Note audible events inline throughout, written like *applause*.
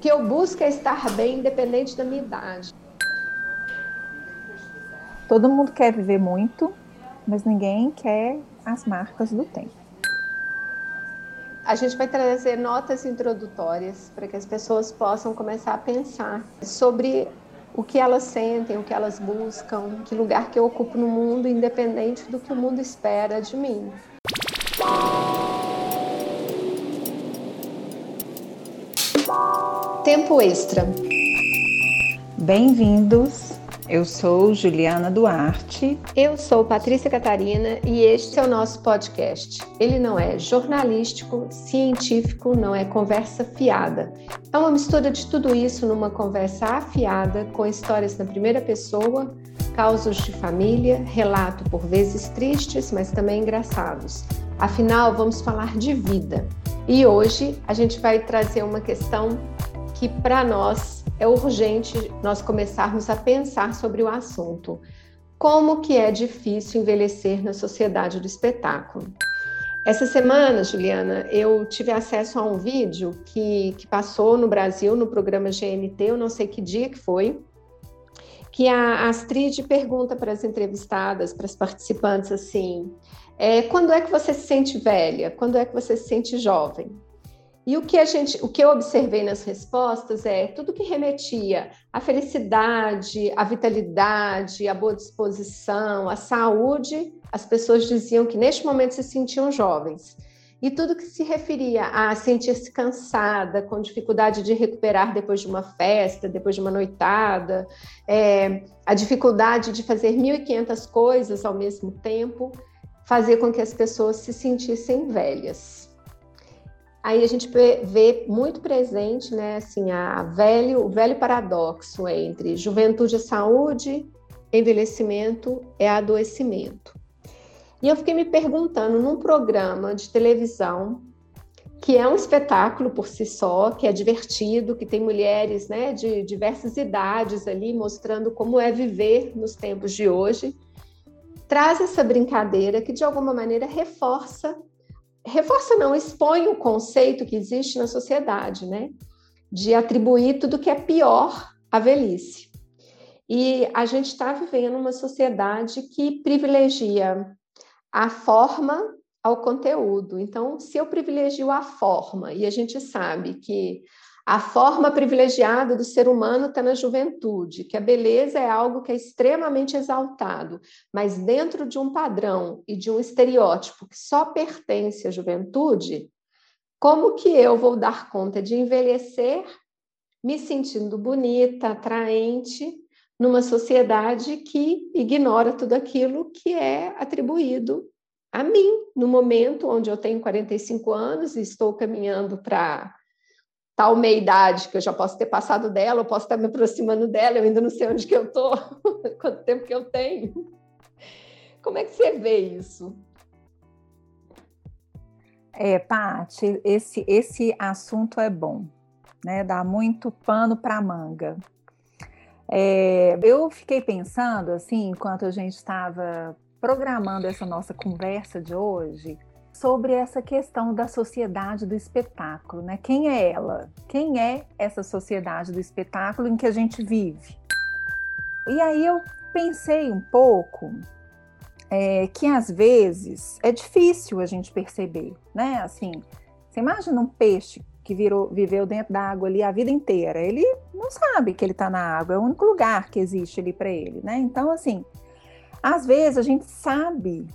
que eu busco é estar bem, independente da minha idade. Todo mundo quer viver muito, mas ninguém quer as marcas do tempo. A gente vai trazer notas introdutórias para que as pessoas possam começar a pensar sobre o que elas sentem, o que elas buscam, que lugar que eu ocupo no mundo, independente do que o mundo espera de mim. Tempo extra. Bem-vindos. Eu sou Juliana Duarte. Eu sou Patrícia Catarina e este é o nosso podcast. Ele não é jornalístico, científico, não é conversa fiada. É uma mistura de tudo isso numa conversa afiada, com histórias na primeira pessoa, causos de família, relato por vezes tristes, mas também engraçados. Afinal, vamos falar de vida. E hoje a gente vai trazer uma questão que para nós é urgente nós começarmos a pensar sobre o assunto. Como que é difícil envelhecer na sociedade do espetáculo? Essa semana, Juliana, eu tive acesso a um vídeo que, que passou no Brasil, no programa GNT, eu não sei que dia que foi, que a Astrid pergunta para as entrevistadas, para as participantes, assim, é, quando é que você se sente velha? Quando é que você se sente jovem? E o que a gente, o que eu observei nas respostas é tudo que remetia à felicidade, à vitalidade, à boa disposição, à saúde, as pessoas diziam que neste momento se sentiam jovens. E tudo que se referia a sentir-se cansada, com dificuldade de recuperar depois de uma festa, depois de uma noitada, é, a dificuldade de fazer 1.500 coisas ao mesmo tempo, fazia com que as pessoas se sentissem velhas aí a gente vê muito presente, né, assim, a velho, o velho paradoxo entre juventude é saúde, envelhecimento é adoecimento. E eu fiquei me perguntando num programa de televisão que é um espetáculo por si só, que é divertido, que tem mulheres, né, de diversas idades ali mostrando como é viver nos tempos de hoje, traz essa brincadeira que de alguma maneira reforça reforça não, expõe o conceito que existe na sociedade, né? De atribuir tudo que é pior à velhice. E a gente está vivendo uma sociedade que privilegia a forma ao conteúdo. Então, se eu privilegio a forma, e a gente sabe que a forma privilegiada do ser humano está na juventude, que a beleza é algo que é extremamente exaltado, mas dentro de um padrão e de um estereótipo que só pertence à juventude, como que eu vou dar conta de envelhecer me sentindo bonita, atraente, numa sociedade que ignora tudo aquilo que é atribuído a mim, no momento onde eu tenho 45 anos e estou caminhando para tal meia idade, que eu já posso ter passado dela, eu posso estar me aproximando dela, eu ainda não sei onde que eu estou, *laughs* quanto tempo que eu tenho. Como é que você vê isso? É, Paty, esse, esse assunto é bom, né? Dá muito pano para manga. É, eu fiquei pensando, assim, enquanto a gente estava programando essa nossa conversa de hoje, sobre essa questão da sociedade do espetáculo, né? Quem é ela? Quem é essa sociedade do espetáculo em que a gente vive? E aí eu pensei um pouco é, que às vezes é difícil a gente perceber, né? Assim, você imagina um peixe que virou, viveu dentro da água ali a vida inteira, ele não sabe que ele está na água, é o único lugar que existe ali para ele, né? Então, assim, às vezes a gente sabe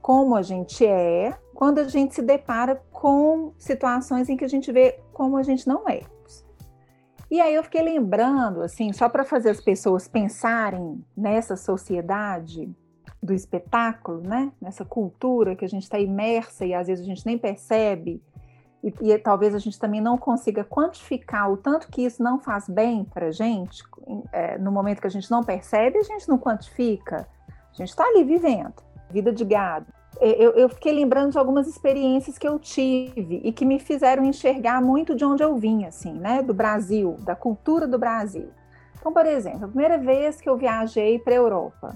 como a gente é quando a gente se depara com situações em que a gente vê como a gente não é. E aí eu fiquei lembrando, assim, só para fazer as pessoas pensarem nessa sociedade do espetáculo, né? Nessa cultura que a gente está imersa e às vezes a gente nem percebe e, e, talvez a gente também não consiga quantificar o tanto que isso não faz bem para a gente, é, no momento que a gente não percebe, a gente não quantifica, a gente está ali vivendo vida de gado. Eu, eu, fiquei lembrando de algumas experiências que eu tive e que me fizeram enxergar muito de onde eu vim, assim, né? Do Brasil, da cultura do Brasil. Então, por exemplo, a primeira vez que eu viajei para a Europa,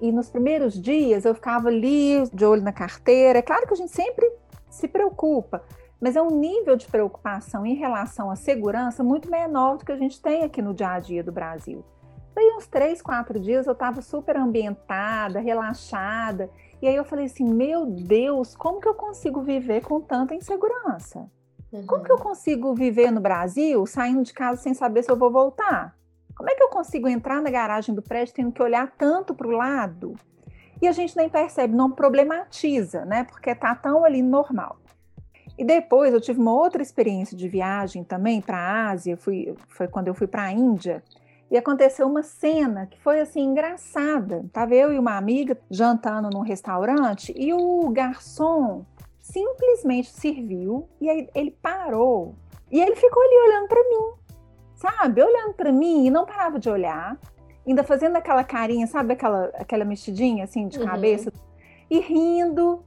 e nos primeiros dias eu ficava ali de olho na carteira. É claro que a gente sempre se preocupa, mas é um nível de preocupação em relação à segurança muito menor do que a gente tem aqui no dia a dia do Brasil. Daí uns três, quatro dias eu estava super ambientada, relaxada, e aí eu falei assim, meu Deus, como que eu consigo viver com tanta insegurança? Uhum. Como que eu consigo viver no Brasil saindo de casa sem saber se eu vou voltar? Como é que eu consigo entrar na garagem do prédio tendo que olhar tanto para o lado? E a gente nem percebe, não problematiza, né? Porque tá tão ali normal. E depois eu tive uma outra experiência de viagem também para a Ásia, fui, foi quando eu fui para a Índia, e aconteceu uma cena que foi assim engraçada. Tava eu e uma amiga jantando num restaurante e o garçom simplesmente serviu e aí ele parou e ele ficou ali olhando para mim, sabe? Olhando para mim e não parava de olhar, ainda fazendo aquela carinha, sabe aquela aquela mexidinha assim de uhum. cabeça e rindo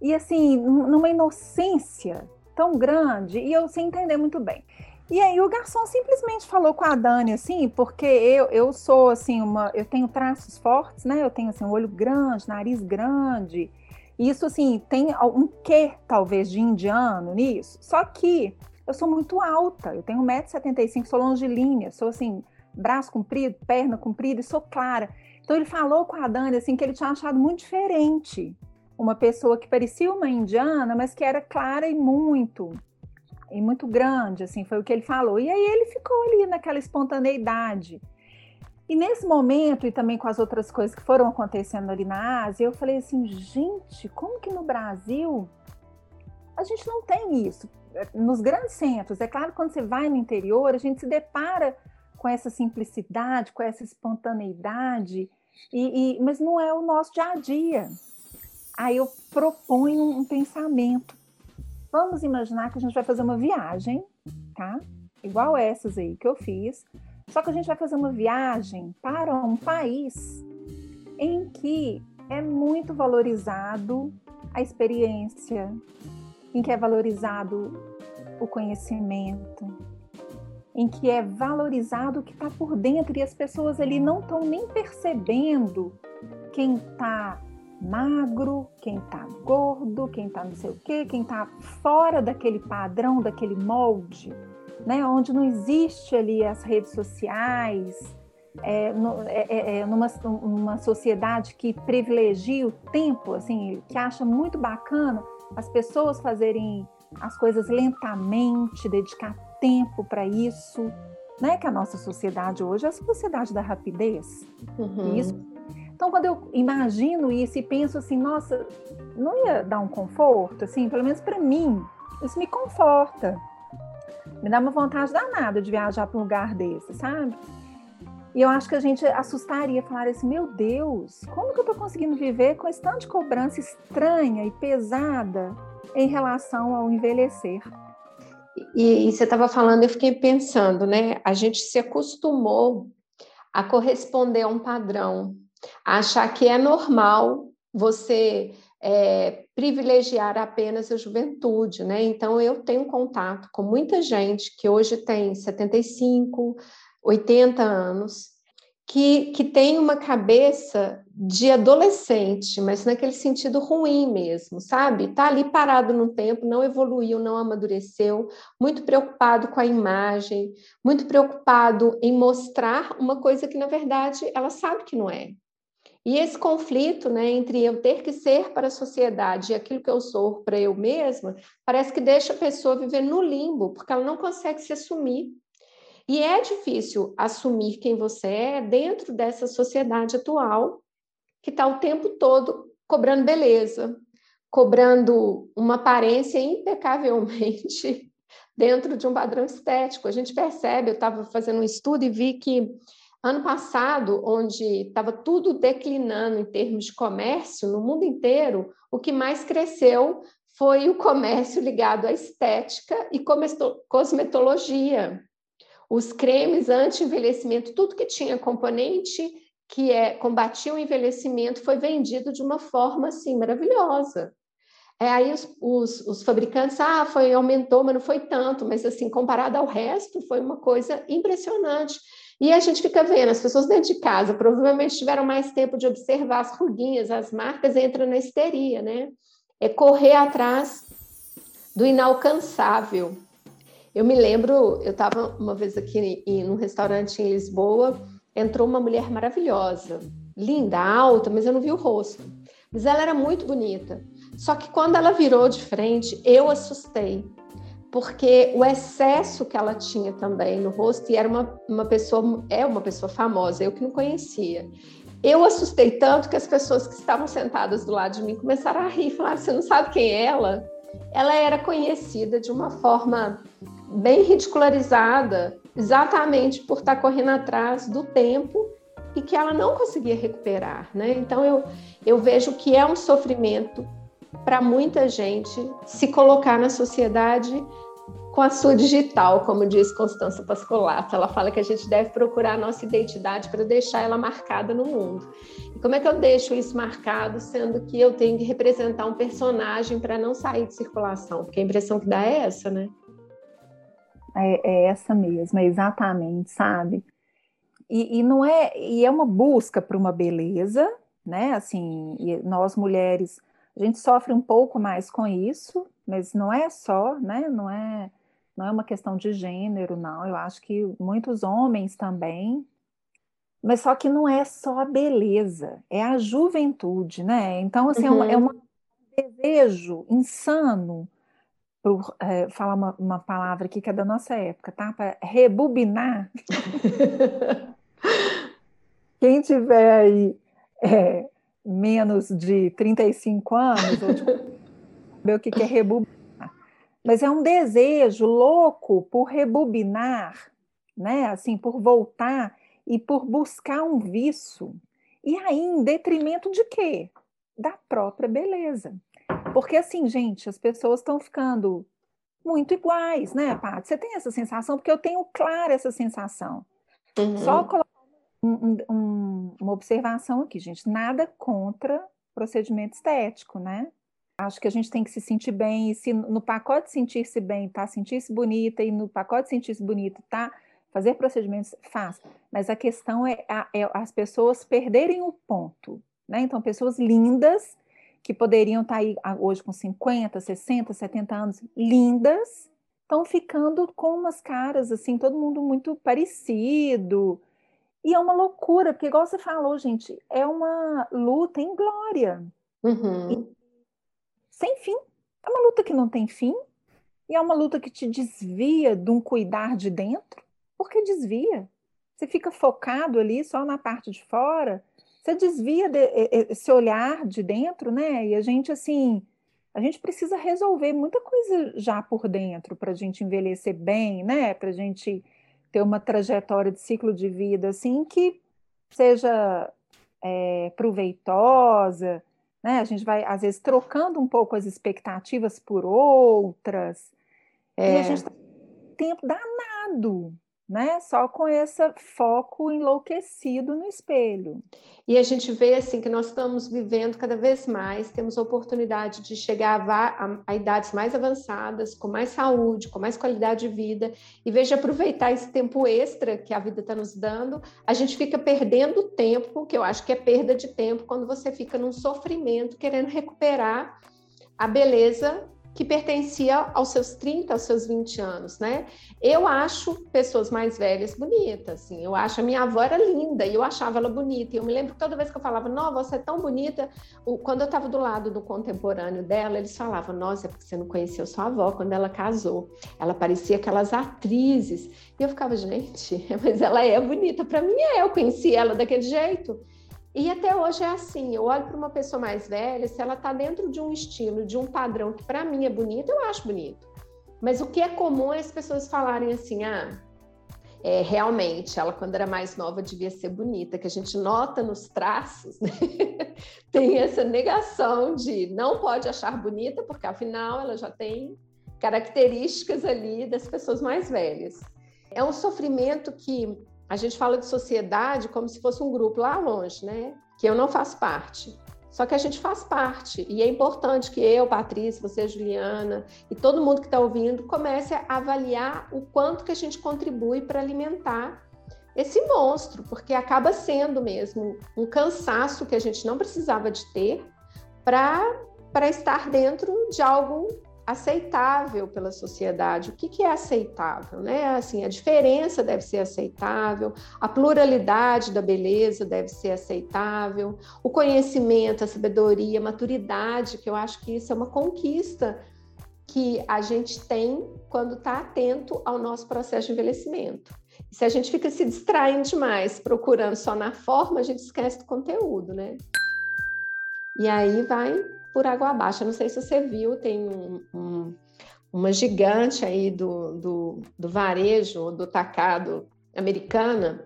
e assim numa inocência tão grande e eu sem entender muito bem. E aí o garçom simplesmente falou com a Dani assim, porque eu, eu sou assim uma, eu tenho traços fortes, né? Eu tenho assim um olho grande, nariz grande. Isso assim tem um quê talvez de indiano nisso. Só que eu sou muito alta, eu tenho 1,75m, sou longilínea, sou assim, braço comprido, perna comprida e sou clara. Então ele falou com a Dani assim que ele tinha achado muito diferente uma pessoa que parecia uma indiana, mas que era clara e muito e muito grande, assim, foi o que ele falou. E aí ele ficou ali naquela espontaneidade. E nesse momento, e também com as outras coisas que foram acontecendo ali na Ásia, eu falei assim, gente, como que no Brasil a gente não tem isso? Nos grandes centros, é claro, quando você vai no interior, a gente se depara com essa simplicidade, com essa espontaneidade, e, e mas não é o nosso dia a dia. Aí eu proponho um pensamento Vamos imaginar que a gente vai fazer uma viagem, tá? Igual essas aí que eu fiz, só que a gente vai fazer uma viagem para um país em que é muito valorizado a experiência, em que é valorizado o conhecimento, em que é valorizado o que está por dentro e as pessoas ali não estão nem percebendo quem está magro, quem tá gordo, quem tá não sei o quê, quem tá fora daquele padrão, daquele molde, né? Onde não existe ali as redes sociais, é, no, é, é, é numa, numa sociedade que privilegia o tempo, assim, que acha muito bacana as pessoas fazerem as coisas lentamente, dedicar tempo para isso, né? Que a nossa sociedade hoje é a sociedade da rapidez. Uhum. Isso então, quando eu imagino isso e penso assim, nossa, não ia dar um conforto, assim, pelo menos para mim, isso me conforta. Me dá uma vontade danada de viajar para um lugar desse, sabe? E eu acho que a gente assustaria, falar assim, meu Deus, como que eu estou conseguindo viver com esse tanto de cobrança estranha e pesada em relação ao envelhecer? E, e você estava falando, eu fiquei pensando, né? A gente se acostumou a corresponder a um padrão achar que é normal você é, privilegiar apenas a juventude, né? Então, eu tenho contato com muita gente que hoje tem 75, 80 anos, que, que tem uma cabeça de adolescente, mas naquele sentido ruim mesmo, sabe? Tá ali parado no tempo, não evoluiu, não amadureceu, muito preocupado com a imagem, muito preocupado em mostrar uma coisa que, na verdade, ela sabe que não é. E esse conflito né, entre eu ter que ser para a sociedade e aquilo que eu sou para eu mesma, parece que deixa a pessoa viver no limbo, porque ela não consegue se assumir. E é difícil assumir quem você é dentro dessa sociedade atual, que está o tempo todo cobrando beleza, cobrando uma aparência impecavelmente *laughs* dentro de um padrão estético. A gente percebe, eu estava fazendo um estudo e vi que Ano passado, onde estava tudo declinando em termos de comércio no mundo inteiro, o que mais cresceu foi o comércio ligado à estética e cosmetologia. Os cremes anti-envelhecimento, tudo que tinha componente que é, combatia o envelhecimento foi vendido de uma forma assim maravilhosa. É, aí os, os, os, fabricantes, ah, foi, aumentou, mas não foi tanto, mas assim, comparado ao resto, foi uma coisa impressionante. E a gente fica vendo, as pessoas dentro de casa provavelmente tiveram mais tempo de observar as ruguinhas, as marcas, entra na histeria, né? É correr atrás do inalcançável. Eu me lembro, eu estava uma vez aqui em, num restaurante em Lisboa, entrou uma mulher maravilhosa, linda, alta, mas eu não vi o rosto. Mas ela era muito bonita. Só que quando ela virou de frente, eu assustei, porque o excesso que ela tinha também no rosto, e era uma, uma pessoa, é uma pessoa famosa, eu que não conhecia. Eu assustei tanto que as pessoas que estavam sentadas do lado de mim começaram a rir, falaram: Você não sabe quem é ela? Ela era conhecida de uma forma bem ridicularizada, exatamente por estar correndo atrás do tempo e que ela não conseguia recuperar, né? Então eu, eu vejo que é um sofrimento para muita gente se colocar na sociedade com a sua digital, como diz Constança Pascolato. Ela fala que a gente deve procurar a nossa identidade para deixar ela marcada no mundo. E como é que eu deixo isso marcado, sendo que eu tenho que representar um personagem para não sair de circulação? Porque a impressão que dá é essa, né? É, é essa mesmo, é exatamente, sabe? E, e, não é, e é uma busca por uma beleza, né? Assim, nós mulheres, a gente sofre um pouco mais com isso, mas não é só, né? Não é, não é uma questão de gênero, não. Eu acho que muitos homens também, mas só que não é só a beleza, é a juventude, né? Então, assim, uhum. é, um, é um desejo insano por é, falar uma, uma, palavra aqui que é da nossa época, tá? Para rebobinar. *laughs* Quem tiver aí é, menos de 35 anos, ou tipo, saber *laughs* o que, que é rebobinar. Mas é um desejo louco por rebobinar, né? Assim, por voltar e por buscar um vício. E aí, em detrimento de quê? Da própria beleza. Porque assim, gente, as pessoas estão ficando muito iguais, né, Paty? Você tem essa sensação? Porque eu tenho clara essa sensação. Uhum. Só colocar um, um, uma observação aqui, gente. Nada contra procedimento estético, né? Acho que a gente tem que se sentir bem, e se no pacote sentir-se bem, tá? Sentir-se bonita, e no pacote sentir-se bonita, tá? Fazer procedimentos, faz. Mas a questão é, é as pessoas perderem o ponto, né? Então, pessoas lindas que poderiam estar tá aí ah, hoje com 50, 60, 70 anos, lindas, estão ficando com umas caras assim, todo mundo muito parecido. E é uma loucura, porque, igual você falou, gente, é uma luta em glória. Uhum. Sem fim. É uma luta que não tem fim. E é uma luta que te desvia de um cuidar de dentro. Porque desvia. Você fica focado ali só na parte de fora você desvia de, esse olhar de dentro, né? E a gente, assim, a gente precisa resolver muita coisa já por dentro para a gente envelhecer bem, né? Para a gente ter uma trajetória de ciclo de vida, assim, que seja é, proveitosa, né? A gente vai, às vezes, trocando um pouco as expectativas por outras. É. E a é. gente tá tempo danado, né? Só com esse foco enlouquecido no espelho. E a gente vê assim que nós estamos vivendo cada vez mais, temos a oportunidade de chegar a, a, a idades mais avançadas, com mais saúde, com mais qualidade de vida, e veja aproveitar esse tempo extra que a vida está nos dando, a gente fica perdendo tempo, que eu acho que é perda de tempo, quando você fica num sofrimento querendo recuperar a beleza que pertencia aos seus 30, aos seus 20 anos, né? Eu acho pessoas mais velhas bonitas, assim. Eu acho a minha avó era linda e eu achava ela bonita. E eu me lembro que toda vez que eu falava, "Não, você é tão bonita", quando eu estava do lado do contemporâneo dela, eles falavam, "Nossa, é porque você não conheceu sua avó quando ela casou. Ela parecia aquelas atrizes". E eu ficava, gente, *laughs* mas ela é bonita. Para mim é, eu conheci ela daquele jeito. E até hoje é assim, eu olho para uma pessoa mais velha, se ela está dentro de um estilo, de um padrão que para mim é bonito, eu acho bonito. Mas o que é comum é as pessoas falarem assim, ah, é, realmente, ela quando era mais nova devia ser bonita, que a gente nota nos traços, né? *laughs* tem essa negação de não pode achar bonita, porque afinal ela já tem características ali das pessoas mais velhas. É um sofrimento que a gente fala de sociedade como se fosse um grupo lá longe, né? Que eu não faço parte. Só que a gente faz parte e é importante que eu, Patrícia, você, Juliana e todo mundo que está ouvindo comece a avaliar o quanto que a gente contribui para alimentar esse monstro, porque acaba sendo mesmo um cansaço que a gente não precisava de ter para estar dentro de algo aceitável pela sociedade. O que, que é aceitável? Né? Assim, a diferença deve ser aceitável, a pluralidade da beleza deve ser aceitável, o conhecimento, a sabedoria, a maturidade, que eu acho que isso é uma conquista que a gente tem quando está atento ao nosso processo de envelhecimento. Se a gente fica se distraindo demais, procurando só na forma, a gente esquece do conteúdo, né? E aí vai por água abaixo. Eu não sei se você viu, tem um, um, uma gigante aí do, do, do varejo, do tacado americana,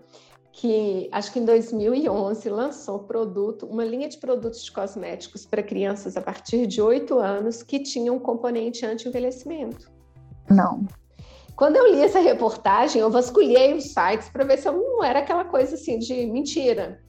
que acho que em 2011 lançou produto, uma linha de produtos de cosméticos para crianças a partir de 8 anos que tinha um componente anti-envelhecimento. Não. Quando eu li essa reportagem, eu vasculhei os sites para ver se eu não era aquela coisa assim de mentira.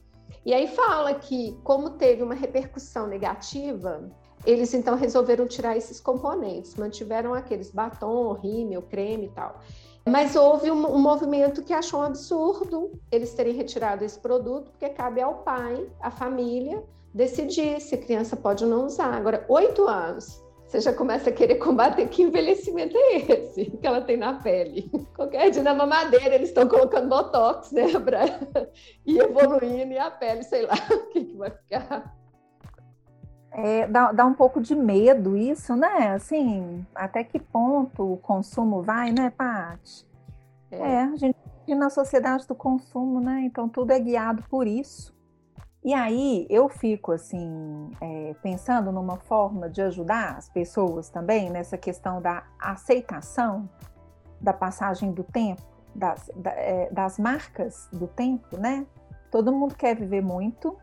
E aí fala que, como teve uma repercussão negativa, eles então resolveram tirar esses componentes, mantiveram aqueles batom, rímel, creme e tal. Mas houve um, um, movimento que achou um absurdo eles terem retirado esse produto, porque cabe ao pai, à família, decidir se a criança pode ou não usar. Agora, oito anos, você já começa a querer combater que envelhecimento é esse que ela tem na pele. Qualquer dia na mamadeira eles estão colocando botox, né, para *laughs* ir evoluindo e a pele, sei lá, *laughs* o que, que vai ficar. É, dá, dá um pouco de medo isso, né? Assim, até que ponto o consumo vai, né, Paty? É. é, a gente vive na sociedade do consumo, né? Então tudo é guiado por isso. E aí eu fico assim é, pensando numa forma de ajudar as pessoas também nessa questão da aceitação da passagem do tempo, das, da, é, das marcas do tempo, né? Todo mundo quer viver muito,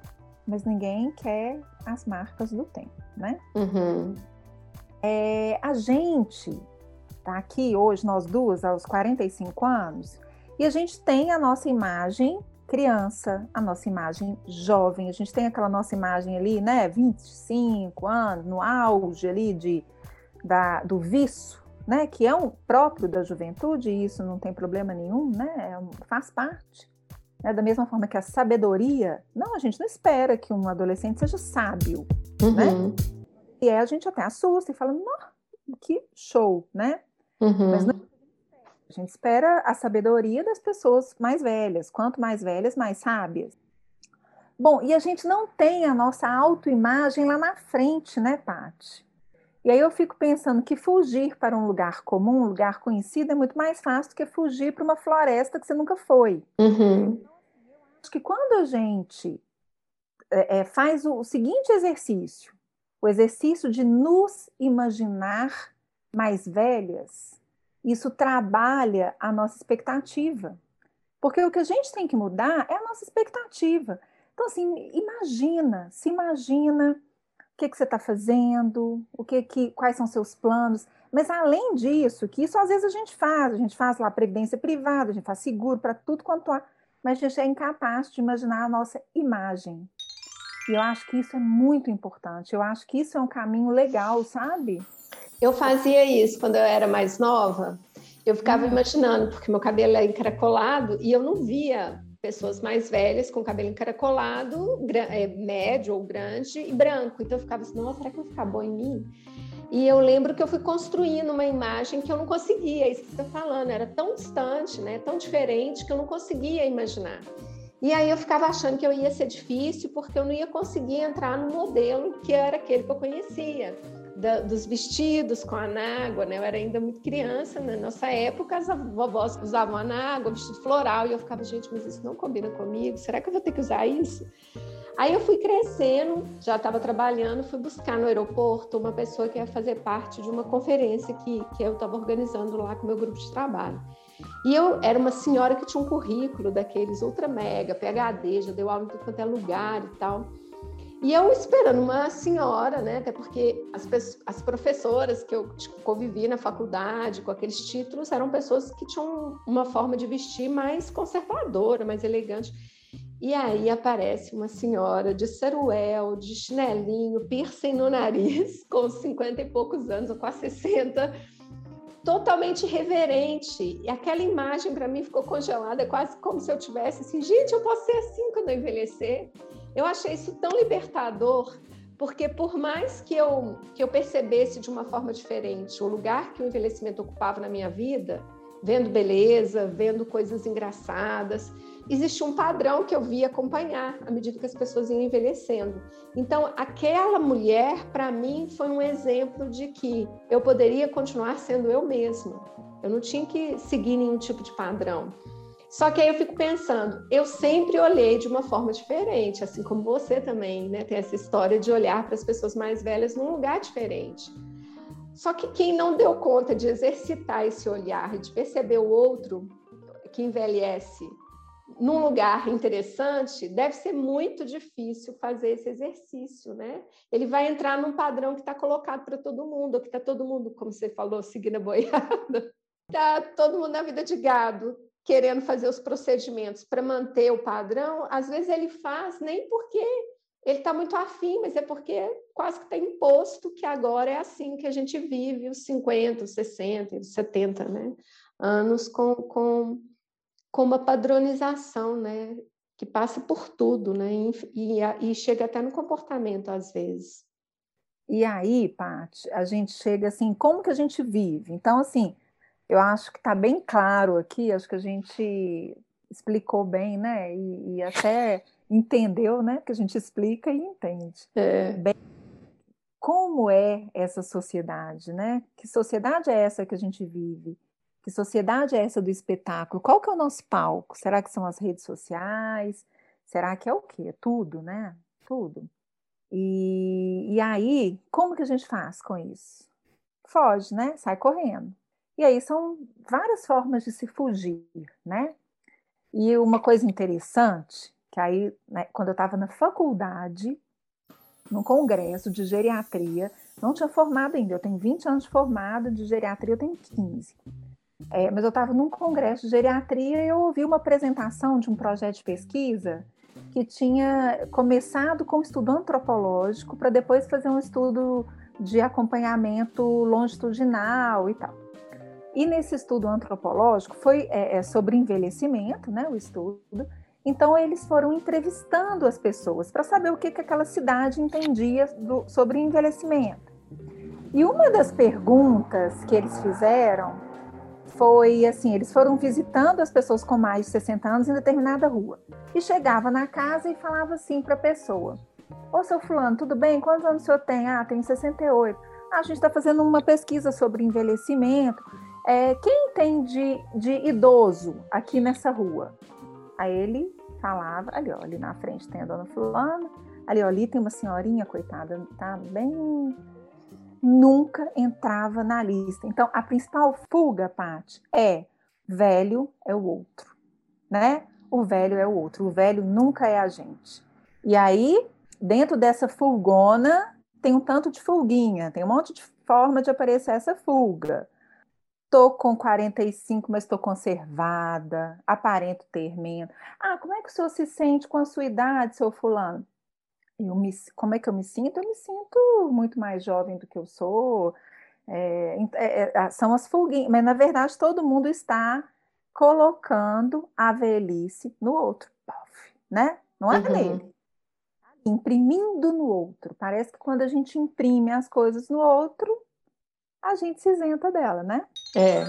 mas ninguém quer as marcas do tempo, né? Uhum. É, a gente tá aqui hoje, nós duas, aos 45 anos, e a gente tem a nossa imagem criança, a nossa imagem jovem, a gente tem aquela nossa imagem ali, né, 25 anos, no auge ali de, da, do vício, né, que é um próprio da juventude, e isso não tem problema nenhum, né, é, faz parte. Né, da mesma forma que a sabedoria, não, a gente não espera que um adolescente seja sábio, uhum. né? E aí a gente até assusta e fala, que show, né? Uhum. Mas não a gente espera a sabedoria das pessoas mais velhas. Quanto mais velhas, mais sábias. Bom, e a gente não tem a nossa autoimagem lá na frente, né, Paty? E aí eu fico pensando que fugir para um lugar comum, um lugar conhecido, é muito mais fácil do que fugir para uma floresta que você nunca foi. Uhum. Acho que quando a gente é, é, faz o, o seguinte exercício, o exercício de nos imaginar mais velhas, isso trabalha a nossa expectativa. Porque o que a gente tem que mudar é a nossa expectativa. Então, assim, imagina, se imagina o que, que você está fazendo, o que, que, quais são seus planos. Mas além disso, que isso às vezes a gente faz, a gente faz lá previdência privada, a gente faz seguro para tudo quanto há, mas a gente é incapaz de imaginar a nossa imagem. E eu acho que isso é muito importante. Eu acho que isso é um caminho legal, sabe? Eu fazia isso quando eu era mais nova. Eu ficava uhum. imaginando, porque meu cabelo é encaracolado e eu não via pessoas mais velhas com cabelo encaracolado, é, médio ou grande e branco. Então eu ficava assim, nossa, será que vai ficar bom em mim? E eu lembro que eu fui construindo uma imagem que eu não conseguia, é isso que você está falando, era tão distante, né, tão diferente que eu não conseguia imaginar. E aí eu ficava achando que eu ia ser difícil porque eu não ia conseguir entrar no modelo que era aquele que eu conhecia da, dos vestidos com anágua, né? Eu era ainda muito criança, na nossa época as vovós usavam anágua, vestido floral, e eu ficava, gente, mas isso não combina comigo, será que eu vou ter que usar isso? Aí eu fui crescendo, já estava trabalhando, fui buscar no aeroporto uma pessoa que ia fazer parte de uma conferência que, que eu estava organizando lá com o meu grupo de trabalho. E eu era uma senhora que tinha um currículo daqueles ultra mega, PhD, já deu aula em tudo quanto é lugar e tal. E eu esperando uma senhora, né? Até porque as, as professoras que eu convivi na faculdade com aqueles títulos eram pessoas que tinham uma forma de vestir mais conservadora, mais elegante. E aí aparece uma senhora de ceruel, de chinelinho, piercing no nariz, *laughs* com 50 e poucos anos, ou quase 60, totalmente reverente. E aquela imagem para mim ficou congelada, quase como se eu tivesse assim, gente, eu posso ser assim quando eu envelhecer. Eu achei isso tão libertador, porque por mais que eu, que eu percebesse de uma forma diferente o lugar que o envelhecimento ocupava na minha vida, vendo beleza, vendo coisas engraçadas, existia um padrão que eu via acompanhar à medida que as pessoas iam envelhecendo. Então, aquela mulher, para mim, foi um exemplo de que eu poderia continuar sendo eu mesma. Eu não tinha que seguir nenhum tipo de padrão. Só que aí eu fico pensando, eu sempre olhei de uma forma diferente, assim como você também, né? Tem essa história de olhar para as pessoas mais velhas num lugar diferente. Só que quem não deu conta de exercitar esse olhar, de perceber o outro que envelhece num lugar interessante, deve ser muito difícil fazer esse exercício, né? Ele vai entrar num padrão que está colocado para todo mundo, que está todo mundo, como você falou, seguindo a boiada. Está *laughs* todo mundo na vida de gado, querendo fazer os procedimentos para manter o padrão. Às vezes ele faz nem porque ele está muito afim, mas é porque quase que está imposto que agora é assim que a gente vive os 50, os 60, os 70 né? anos com, com com uma padronização, né? Que passa por tudo, né? E, e chega até no comportamento, às vezes. E aí, Paty, a gente chega assim, como que a gente vive? Então, assim, eu acho que está bem claro aqui, acho que a gente explicou bem, né? E, e até entendeu, né? Que a gente explica e entende. É. Bem, como é essa sociedade, né? Que sociedade é essa que a gente vive? Que sociedade é essa do espetáculo? Qual que é o nosso palco? Será que são as redes sociais? Será que é o quê? Tudo, né? Tudo. E, e aí, como que a gente faz com isso? Foge, né? Sai correndo. E aí são várias formas de se fugir, né? E uma coisa interessante, que aí, né, quando eu estava na faculdade, num congresso de geriatria, não tinha formado ainda, eu tenho 20 anos de formado, de geriatria eu tenho 15. É, mas eu estava num congresso de geriatria e eu ouvi uma apresentação de um projeto de pesquisa que tinha começado com um estudo antropológico para depois fazer um estudo de acompanhamento longitudinal e tal. E nesse estudo antropológico foi é, é sobre envelhecimento, né, o estudo. Então eles foram entrevistando as pessoas para saber o que, que aquela cidade entendia do, sobre envelhecimento. E uma das perguntas que eles fizeram foi assim, eles foram visitando as pessoas com mais de 60 anos em determinada rua. E chegava na casa e falava assim para a pessoa: Ô, seu fulano, tudo bem? Quantos anos o senhor tem? Ah, tem 68. Ah, a gente está fazendo uma pesquisa sobre envelhecimento. É, quem tem de, de idoso aqui nessa rua? Aí ele falava, ali, ó, ali na frente tem a dona fulana, ali, ó, ali tem uma senhorinha, coitada, tá bem nunca entrava na lista. Então, a principal fuga, Paty, é velho é o outro, né? O velho é o outro, o velho nunca é a gente. E aí, dentro dessa fulgona, tem um tanto de fulguinha, tem um monte de forma de aparecer essa fuga. Tô com 45, mas estou conservada, aparento ter menos. Ah, como é que o senhor se sente com a sua idade, seu fulano? eu me, como é que eu me sinto? Eu me sinto muito mais jovem do que eu sou. É, é, é, são as fulguinhas, mas na verdade todo mundo está colocando a velhice no outro, né? Não é uhum. nele. Imprimindo no outro. Parece que quando a gente imprime as coisas no outro, a gente se isenta dela, né? É.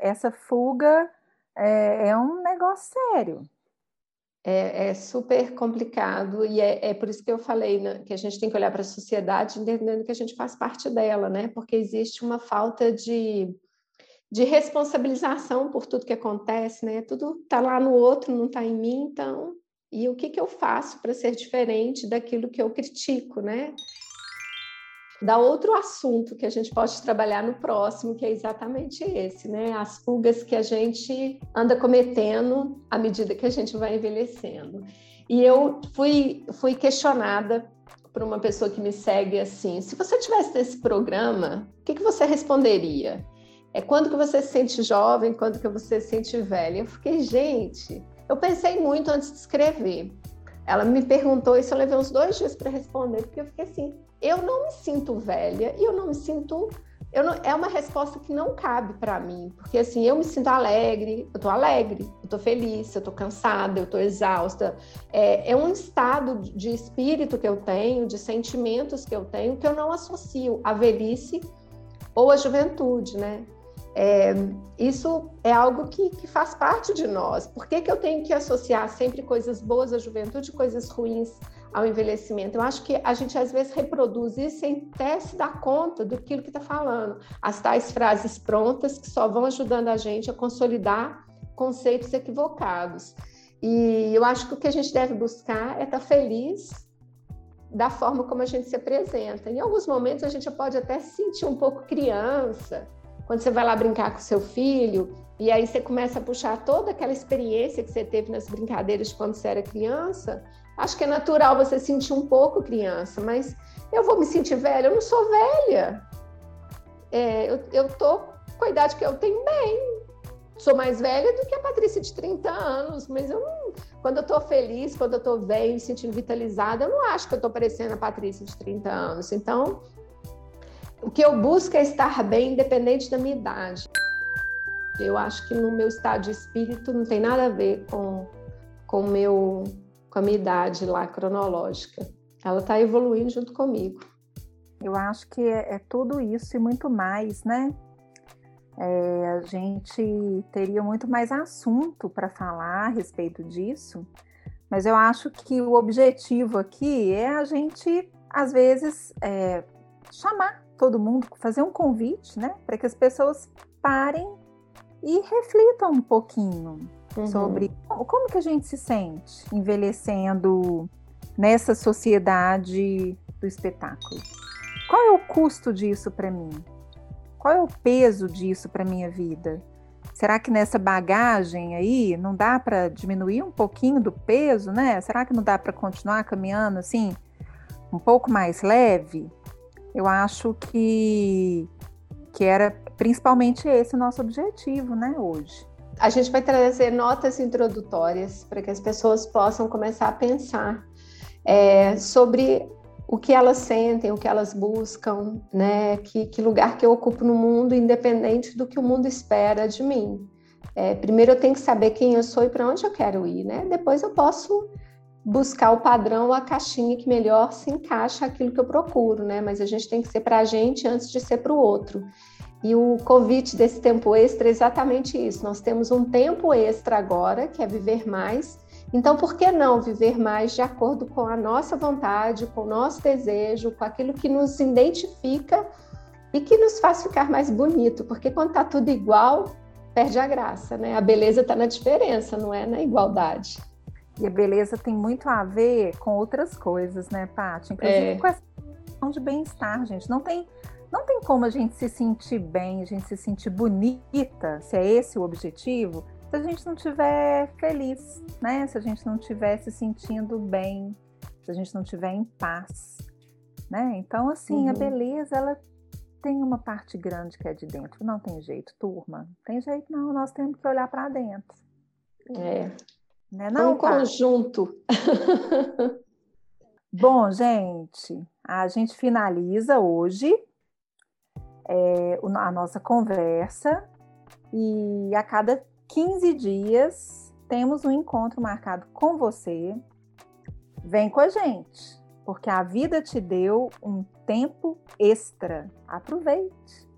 Essa fuga é, é um negócio sério é, é, super complicado e é, é, por isso que eu falei né, que a gente tem que olhar para a sociedade entendendo que a gente faz parte dela, né? Porque existe uma falta de, de responsabilização por tudo que acontece, né? Tudo está lá no outro, não está em mim, então. E o que, que eu faço para ser diferente daquilo que eu critico, né? Dá outro assunto que a gente pode trabalhar no próximo, que é exatamente esse, né? As fugas que a gente anda cometendo à medida que a gente vai envelhecendo. E eu fui, fui questionada por uma pessoa que me segue assim: se você tivesse nesse programa, o que, que você responderia? É quando que você se sente jovem, quando que você se sente velha? Eu fiquei, gente, eu pensei muito antes de escrever. Ela me perguntou isso, eu levei uns dois dias para responder, porque eu fiquei assim, eu não me sinto velha e eu não me sinto não, é uma resposta que não cabe para mim, porque assim, eu me sinto alegre, eu estou alegre, eu estou feliz, eu estou cansada, eu estou exausta. É, é, um estado de espírito que eu tenho, de sentimentos que eu tenho, que eu não associo à velhice ou à juventude, né? É, isso é algo que, que, faz parte de nós. Por que, que eu tenho que associar sempre coisas boas à juventude e coisas ruins ao envelhecimento? Eu acho que a gente às vezes reproduz isso sem até se dar conta do que está falando. As tais frases prontas que só vão ajudando a gente a consolidar conceitos equivocados. E eu acho que o que a gente deve buscar é estar tá feliz da forma como a gente se apresenta. Em alguns momentos a gente pode até se sentir um pouco criança, quando você vai lá brincar com seu filho, e aí você começa a puxar toda aquela experiência que você teve nas brincadeiras quando você era criança, acho que é natural você sentir um pouco criança, mas eu vou me sentir velha? Eu não sou velha. É, eu, eu tô com a idade que eu tenho bem. Sou mais velha do que a Patrícia de 30 anos, mas eu não, quando eu tô feliz, quando eu tô bem, me sentindo vitalizada, eu não acho que eu tô parecendo a Patrícia de 30 anos. Então, o que eu busco é estar bem, independente da minha idade. Eu acho que no meu estado de espírito não tem nada a ver com, com, meu, com a minha idade lá cronológica. Ela está evoluindo junto comigo. Eu acho que é, é tudo isso e muito mais, né? É, a gente teria muito mais assunto para falar a respeito disso, mas eu acho que o objetivo aqui é a gente, às vezes, é, chamar todo mundo, fazer um convite, né, para que as pessoas parem e reflitam um pouquinho uhum. sobre como que a gente se sente envelhecendo nessa sociedade do espetáculo. Qual é o custo disso para mim? Qual é o peso disso para minha vida? Será que nessa bagagem aí não dá para diminuir um pouquinho do peso, né? Será que não dá para continuar caminhando assim, um pouco mais leve? Eu acho que, que era principalmente esse o nosso objetivo, né, hoje. A gente vai trazer notas introdutórias para que as pessoas possam começar a pensar é, sobre o que elas sentem, o que elas buscam, né? Que, que, lugar que eu ocupo no mundo, independente do que o mundo espera de mim. É, primeiro eu tenho que saber quem eu sou e para onde eu quero ir, né? Depois eu posso buscar o padrão, a caixinha que melhor se encaixa aquilo que eu procuro, né? Mas a gente tem que ser para a gente antes de ser para o outro. E o convite desse tempo extra é exatamente isso. Nós temos um tempo extra agora, que é viver mais. Então, por que não viver mais de acordo com a nossa vontade, com o nosso desejo, com aquilo que nos identifica e que nos faz ficar mais bonito? Porque quando está tudo igual, perde a graça, né? A beleza está na diferença, não é na igualdade. E a beleza tem muito a ver com outras coisas, né, Paty? Inclusive é. com essa questão de bem-estar, gente. Não tem, não tem como a gente se sentir bem, a gente se sentir bonita, se é esse o objetivo, se a gente não estiver feliz, né? Se a gente não estiver se sentindo bem, se a gente não estiver em paz, né? Então, assim, uhum. a beleza, ela tem uma parte grande que é de dentro. Não tem jeito, turma. Tem jeito não, nós temos que olhar para dentro. É, né, não, um conjunto. Bom, gente, a gente finaliza hoje é, a nossa conversa e a cada 15 dias temos um encontro marcado com você. Vem com a gente, porque a vida te deu um tempo extra. Aproveite!